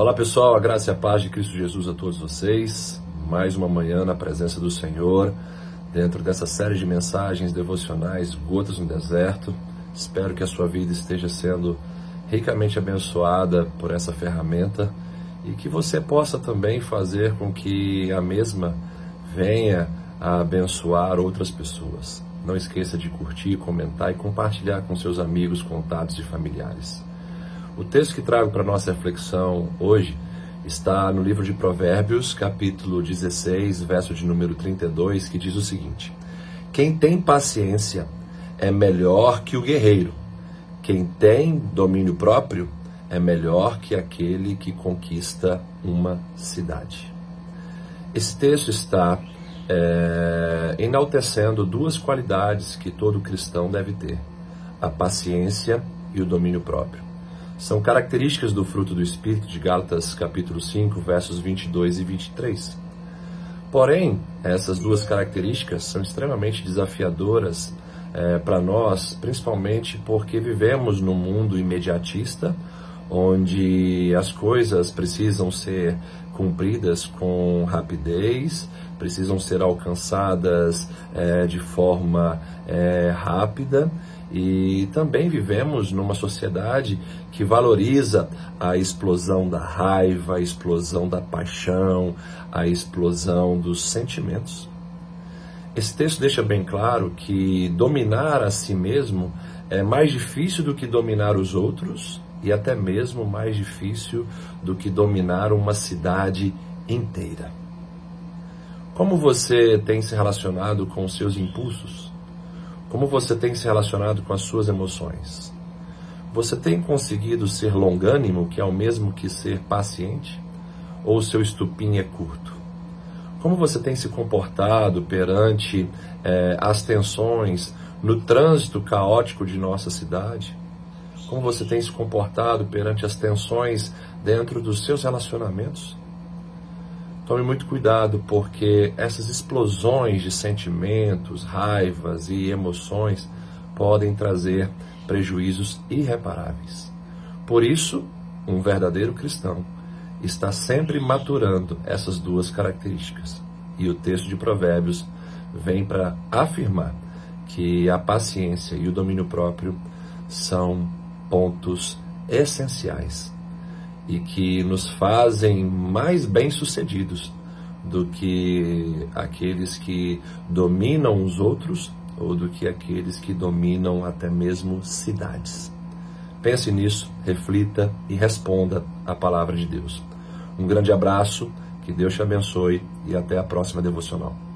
Olá pessoal, a graça e a paz de Cristo Jesus a todos vocês. Mais uma manhã na presença do Senhor, dentro dessa série de mensagens devocionais Gotas no Deserto. Espero que a sua vida esteja sendo ricamente abençoada por essa ferramenta e que você possa também fazer com que a mesma venha a abençoar outras pessoas. Não esqueça de curtir, comentar e compartilhar com seus amigos, contatos e familiares. O texto que trago para nossa reflexão hoje está no livro de Provérbios, capítulo 16, verso de número 32, que diz o seguinte: Quem tem paciência é melhor que o guerreiro. Quem tem domínio próprio é melhor que aquele que conquista uma cidade. Esse texto está é, enaltecendo duas qualidades que todo cristão deve ter: a paciência e o domínio próprio. São características do fruto do Espírito de Gálatas capítulo 5, versos 22 e 23. Porém, essas duas características são extremamente desafiadoras é, para nós, principalmente porque vivemos num mundo imediatista, onde as coisas precisam ser cumpridas com rapidez, precisam ser alcançadas é, de forma é, rápida e também vivemos numa sociedade que valoriza a explosão da raiva, a explosão da paixão, a explosão dos sentimentos. Esse texto deixa bem claro que dominar a si mesmo é mais difícil do que dominar os outros e até mesmo mais difícil do que dominar uma cidade inteira. Como você tem se relacionado com os seus impulsos? Como você tem se relacionado com as suas emoções? Você tem conseguido ser longânimo, que é o mesmo que ser paciente? Ou o seu estupim é curto? Como você tem se comportado perante eh, as tensões no trânsito caótico de nossa cidade? Como você tem se comportado perante as tensões dentro dos seus relacionamentos? Tome muito cuidado, porque essas explosões de sentimentos, raivas e emoções podem trazer prejuízos irreparáveis. Por isso, um verdadeiro cristão está sempre maturando essas duas características. E o texto de Provérbios vem para afirmar que a paciência e o domínio próprio são pontos essenciais e que nos fazem mais bem-sucedidos do que aqueles que dominam os outros ou do que aqueles que dominam até mesmo cidades. Pense nisso, reflita e responda a palavra de Deus. Um grande abraço, que Deus te abençoe e até a próxima devocional.